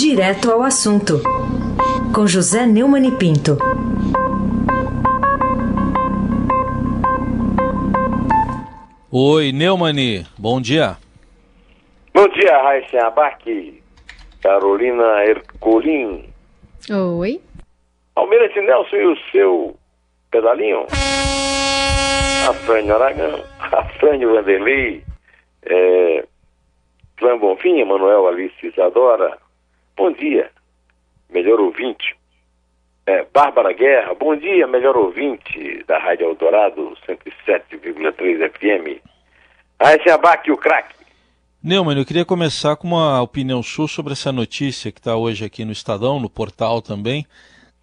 Direto ao assunto, com José Neumann e Pinto. Oi, Neumani, bom dia. Bom dia, Raíssa Abac, Carolina Ercolim. Oi. Almirante Nelson e o seu pedalinho. Afrânio Aragão, Afrânio Vanderlei, é, Clã Bonfim, Manuel Alice Isadora. Bom dia, melhor ouvinte. É, Bárbara Guerra, bom dia, melhor ouvinte da Rádio Eldorado 107,3 FM. Raíssa Abac, o craque. Neumann, eu queria começar com uma opinião sua sobre essa notícia que está hoje aqui no Estadão, no portal também.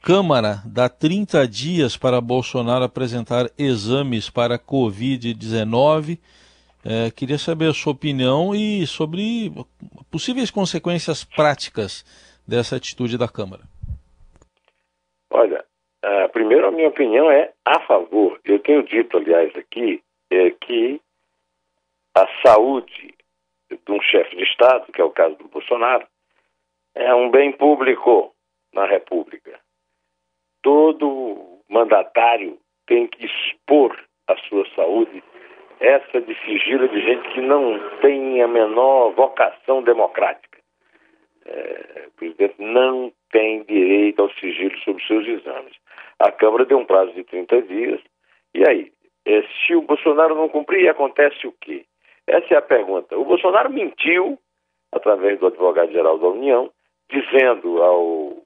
Câmara dá 30 dias para Bolsonaro apresentar exames para Covid-19. É, queria saber a sua opinião e sobre possíveis consequências práticas dessa atitude da Câmara. Olha, uh, primeiro a minha opinião é a favor. Eu tenho dito, aliás, aqui, é que a saúde de um chefe de Estado, que é o caso do Bolsonaro, é um bem público na República. Todo mandatário tem que expor a sua saúde, essa de sigilo de gente que não tem a menor vocação democrática. É, o presidente não tem direito ao sigilo sobre seus exames. A Câmara deu um prazo de 30 dias, e aí? É, se o Bolsonaro não cumprir, acontece o quê? Essa é a pergunta. O Bolsonaro mentiu, através do advogado-geral da União, dizendo ao,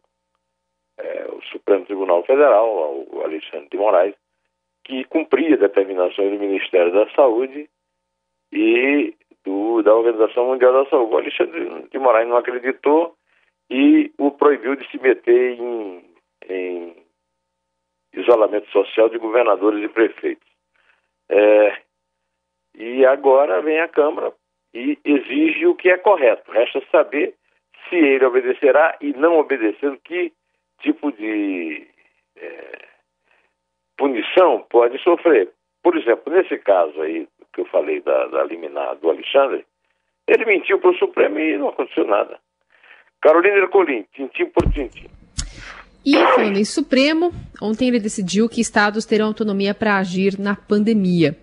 é, Supremo Tribunal Federal, ao Alexandre de Moraes, que cumpria determinações do Ministério da Saúde e do, da Organização Mundial da Saúde. O Alexandre de Moraes não acreditou e o proibiu de se meter em, em isolamento social de governadores e prefeitos. É, e agora vem a Câmara e exige o que é correto. Resta saber se ele obedecerá e não obedecendo, que tipo de é, punição pode sofrer. Por exemplo, nesse caso aí que eu falei da, da liminar do Alexandre, ele mentiu para o Supremo e não aconteceu nada. Carolina Ercolim, tintim por tintim. E falando em Supremo, ontem ele decidiu que estados terão autonomia para agir na pandemia.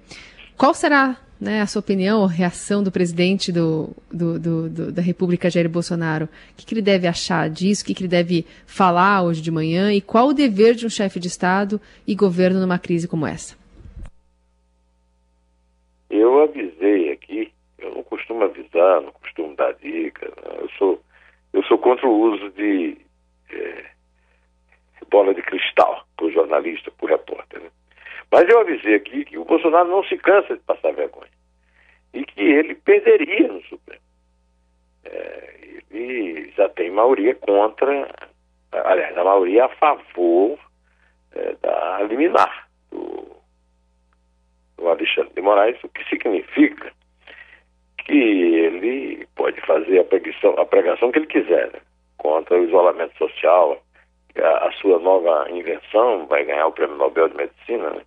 Qual será né, a sua opinião, a reação do presidente do, do, do, do da República, Jair Bolsonaro? O que, que ele deve achar disso? O que, que ele deve falar hoje de manhã? E qual o dever de um chefe de Estado e governo numa crise como essa? Eu avisei aqui, eu não costumo avisar, não costumo dar dica, eu sou, eu sou contra o uso de é, bola de cristal para o jornalista, para o repórter. Né? Mas eu avisei aqui que o Bolsonaro não se cansa de passar vergonha e que ele perderia no Supremo. É, ele já tem maioria contra, aliás, a maioria a favor é, da liminar do, do Alexandre de Moraes, o que significa que ele pode fazer a pregação, a pregação que ele quiser né? contra o isolamento social, a, a, sua nova invenção vai ganhar o Prêmio Nobel de Medicina, né?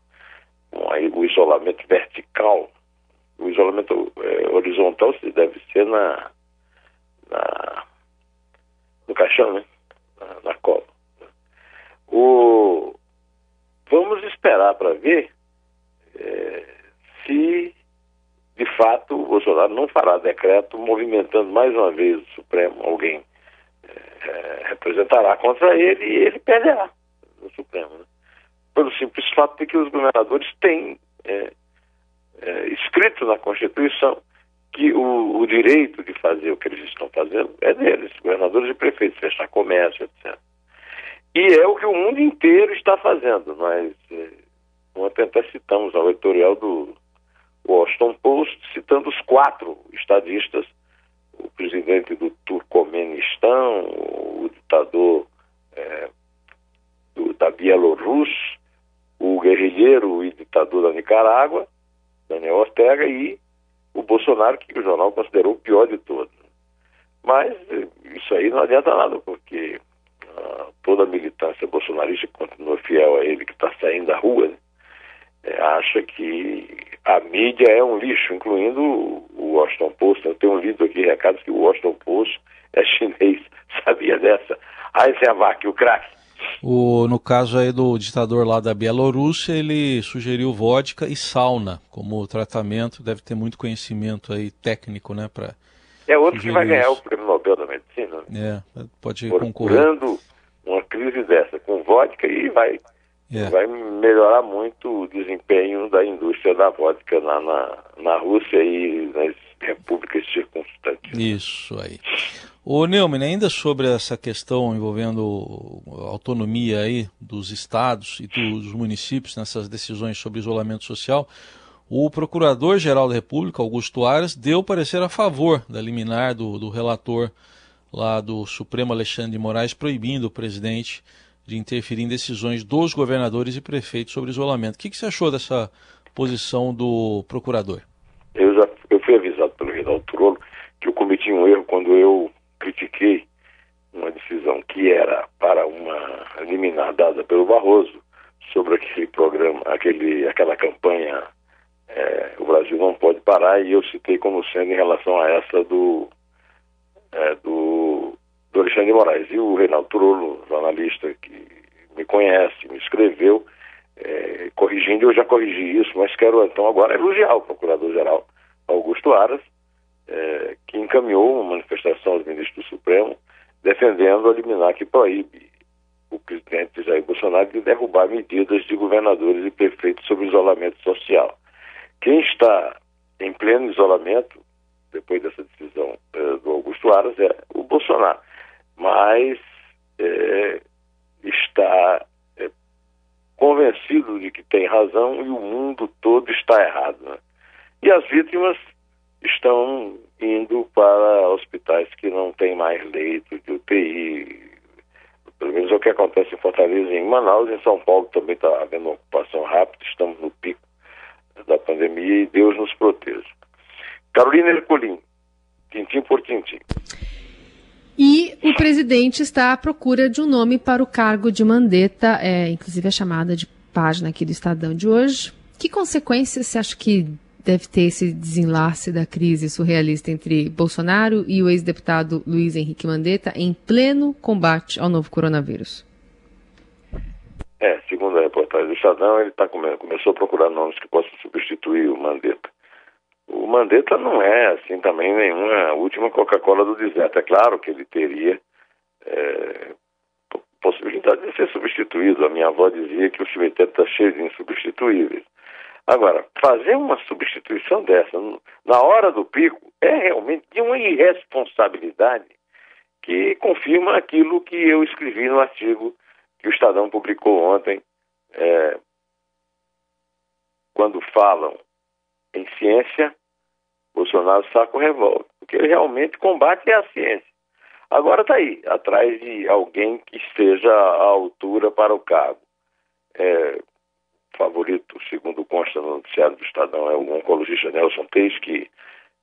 O isolamento vertical. O isolamento é, horizontal se deve ser na, na no caixão, né? Na, na cola. O, vamos esperar para ver é, se de fato o Bolsonaro não fará decreto movimentando mais uma vez o Supremo, alguém é, representará contra ele e ele perderá no Supremo. Né? Pelo simples fato de que os governadores têm é, é, escrito na Constituição que o, o, direito de fazer o que eles estão fazendo é deles, governadores e prefeitos, fechar comércio, etc. E é o que o mundo inteiro está fazendo. Nós é, ontem até citamos ao editorial do Washington Post, citando os quatro estadistas, o presidente do Turcomenistão, o ditador é, do, da Bielorrússia, guerrilheiro e ditador da Nicarágua, Daniel Ortega, e o Bolsonaro, que o jornal considerou o pior de todos. Mas isso aí não adianta nada, porque uh, toda a militância bolsonarista continua fiel a ele, que está saindo da rua, né? é, acha que a mídia é um lixo, incluindo o Washington Post. Eu tenho lido aqui recados que o Washington Post é chinês, sabia dessa. Aí você abaque o craque. O, no caso aí do ditador lá da Bielorrússia, ele sugeriu vodka e sauna como tratamento. Deve ter muito conhecimento aí técnico, né? Pra é outro que vai ganhar isso. o prêmio Nobel da Medicina. Né? É, pode Procurando concorrer. uma crise dessa com vodka e vai, é. vai melhorar muito o desempenho da indústria da vodka na, na, na Rússia e nas repúblicas circunstantes. Isso aí. O Neumann, ainda sobre essa questão envolvendo autonomia aí dos estados e dos municípios nessas decisões sobre isolamento social, o Procurador-Geral da República, Augusto Aras, deu parecer a favor da liminar do, do relator lá do Supremo Alexandre de Moraes, proibindo o presidente de interferir em decisões dos governadores e prefeitos sobre isolamento. O que, que você achou dessa posição do procurador? Eu já eu fui avisado pelo Reinaldo Turolo que eu cometi um erro quando eu critiquei uma decisão que era para uma liminar dada pelo Barroso sobre aquele programa, aquele, aquela campanha é, O Brasil não pode parar, e eu citei como sendo em relação a essa do, é, do, do Alexandre de Moraes. E o Reinaldo Turolo, jornalista que me conhece, me escreveu, é, corrigindo, eu já corrigi isso, mas quero então agora elogiar o Procurador-Geral Augusto Aras, é, que encaminhou uma manifestação aos ministros do Supremo defendendo a liminar que proíbe o presidente Jair Bolsonaro de derrubar medidas de governadores e prefeitos sobre isolamento social. Quem está em pleno isolamento, depois dessa decisão é, do Augusto Aras, é o Bolsonaro. Mas é, está é, convencido de que tem razão e o mundo todo está errado. Né? E as vítimas estão indo para hospitais que não têm mais leito de UTI. Pelo menos é o que acontece em Fortaleza em Manaus. Em São Paulo também está havendo uma ocupação rápida, estamos no pico da pandemia e Deus nos proteja. Carolina Ercolim, tintim por tintim. E o presidente está à procura de um nome para o cargo de mandeta, é, inclusive a chamada de página aqui do Estadão de hoje. Que consequências você acha que deve ter esse desenlace da crise surrealista entre Bolsonaro e o ex-deputado Luiz Henrique Mandetta em pleno combate ao novo coronavírus. É, segundo a reportagem do Estadão, ele tá come começou a procurar nomes que possam substituir o Mandetta. O Mandetta não é, assim, também nenhuma última Coca-Cola do deserto. É claro que ele teria é, possibilidade de ser substituído. A minha avó dizia que o cemitério está cheio de insubstituíveis. Agora, fazer uma substituição dessa na hora do pico é realmente de uma irresponsabilidade que confirma aquilo que eu escrevi no artigo que o Estadão publicou ontem, é, quando falam em ciência, Bolsonaro saca o revólver, porque ele realmente combate a ciência. Agora está aí, atrás de alguém que esteja à altura para o cargo. É, favorito, segundo consta no noticiário do Estadão, é o oncologista Nelson Teis, que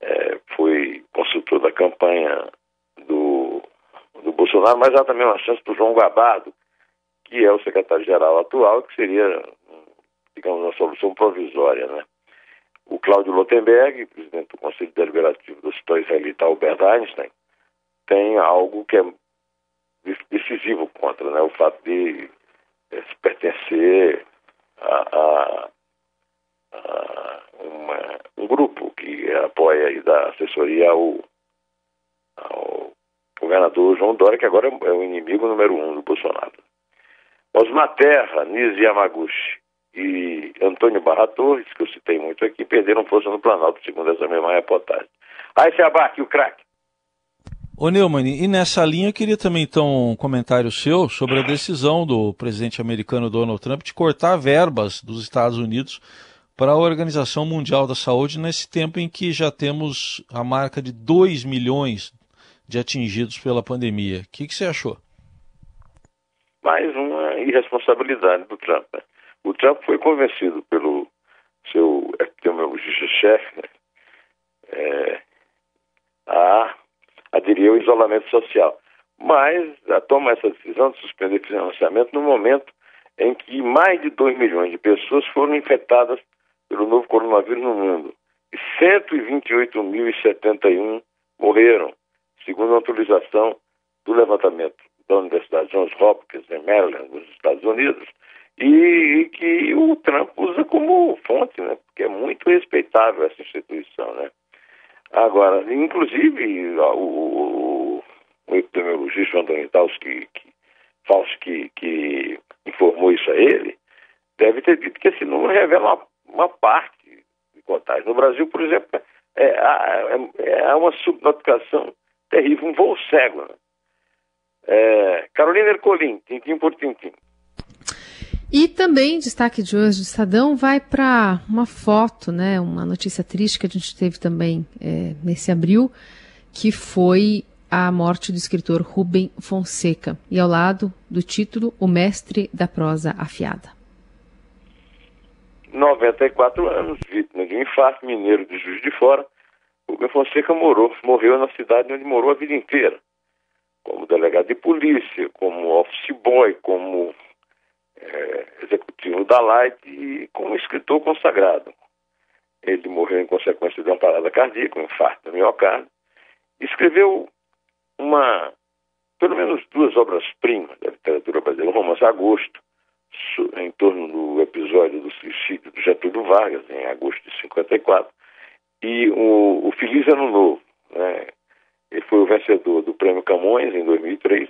é, foi consultor da campanha do, do Bolsonaro, mas há também uma chance para o João Gabado, que é o secretário-geral atual, que seria, digamos, uma solução provisória, né? O Cláudio Lotenberg, presidente do Conselho Deliberativo do Hospital Israelita Albert Einstein, tem algo que é decisivo contra, né? O fato de é, pertencer a, a, uma, um grupo que apoia e dá assessoria ao, ao governador João Dória, que agora é o inimigo número um do Bolsonaro. Osmar Terra, Nise Yamaguchi e Antônio Barra Torres, que eu citei muito aqui, perderam força no Planalto, segundo essa mesma reportagem. Aí se abarque o craque. Ô Neumann, e nessa linha eu queria também então um comentário seu sobre a decisão do presidente americano Donald Trump de cortar verbas dos Estados Unidos para a Organização Mundial da Saúde nesse tempo em que já temos a marca de 2 milhões de atingidos pela pandemia. O que, que você achou? Mais uma irresponsabilidade do Trump. Né? O Trump foi convencido pelo seu epidemiologista-chefe né? é, a aderir ao isolamento social. Mas toma essa decisão de suspender financiamento no momento em que mais de 2 milhões de pessoas foram infectadas pelo novo coronavírus no mundo. E 128.071 morreram, segundo a atualização do levantamento da Universidade Johns Hopkins, em Maryland, nos Estados Unidos, e, que o Trump usa como fonte, né? Porque é muito respeitável essa instituição, né? Agora, inclusive, o, o, epidemiologista Antônio Tauski, que, que, que informou isso a ele, deve ter dito que esse número revela uma, uma parte de contágio. No Brasil, por exemplo, é, é, é uma subnotificação terrível, um voo cego. Né? É, Carolina Ercolim, tintim por tintim. E também, destaque de hoje do Estadão, vai para uma foto, né, uma notícia triste que a gente teve também é, nesse abril, que foi a morte do escritor Rubem Fonseca. E ao lado do título, O Mestre da Prosa Afiada. 94 anos, vítima de um infarto, mineiro de Juiz de Fora. Rubem Fonseca morou, morreu na cidade onde morou a vida inteira. Como delegado de polícia, como office boy, como é, executivo da Light e como escritor consagrado. Ele morreu em consequência de uma parada cardíaca, um infarto do miocárdio. Escreveu uma, pelo menos duas obras-primas da literatura brasileira, um romance Agosto, em torno do episódio do suicídio do Getúlio Vargas, em agosto de 54, e o, o Feliz Ano Novo. Né? Ele foi o vencedor do Prêmio Camões em 2003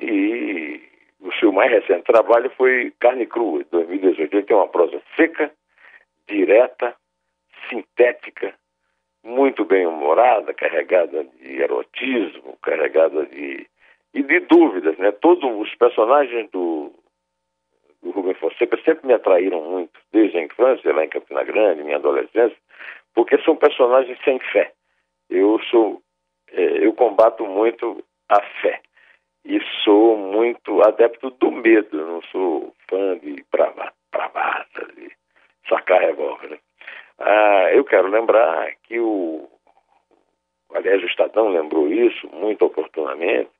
e o seu mais recente trabalho foi Carne Crua, de 2018. Ele tem uma prosa seca, direta, sintética, muito bem humorada, carregada de erotismo, carregada de e de dúvidas, né? Todos os personagens do, do Rubem Fonseca sempre me atraíram muito, desde a infância, lá em Campina Grande, minha adolescência, porque são personagens sem fé. Eu sou, é, eu combato muito a fé e sou muito adepto do medo. Não sou fã de bravata, de sacar revólver. Né? Ah, eu quero lembrar que o. Aliás, o Estadão lembrou isso muito oportunamente,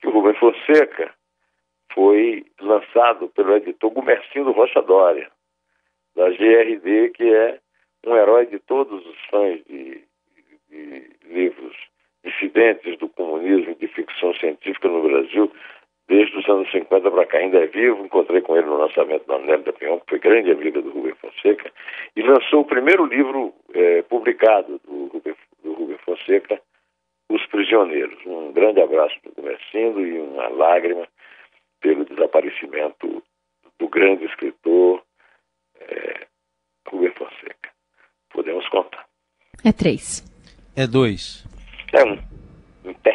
que o Rubem Fonseca foi lançado pelo editor Gumercindo Rocha Dória, da GRD, que é um herói de todos os fãs de, de livros dissidentes do comunismo de ficção científica no Brasil desde os anos 50 para cá. Ainda é vivo, encontrei com ele no lançamento da Nelly da Pinhão, que foi grande amiga do Rubem Fonseca, e lançou o primeiro livro é, publicado do Rubem, do Rubem Fonseca, Os Prisioneiros. Um grande abraço para o Comercindo e uma lágrima pelo desaparecimento do grande escritor é, Rubem Fonseca. Podemos contar. É três. É dois. Então, então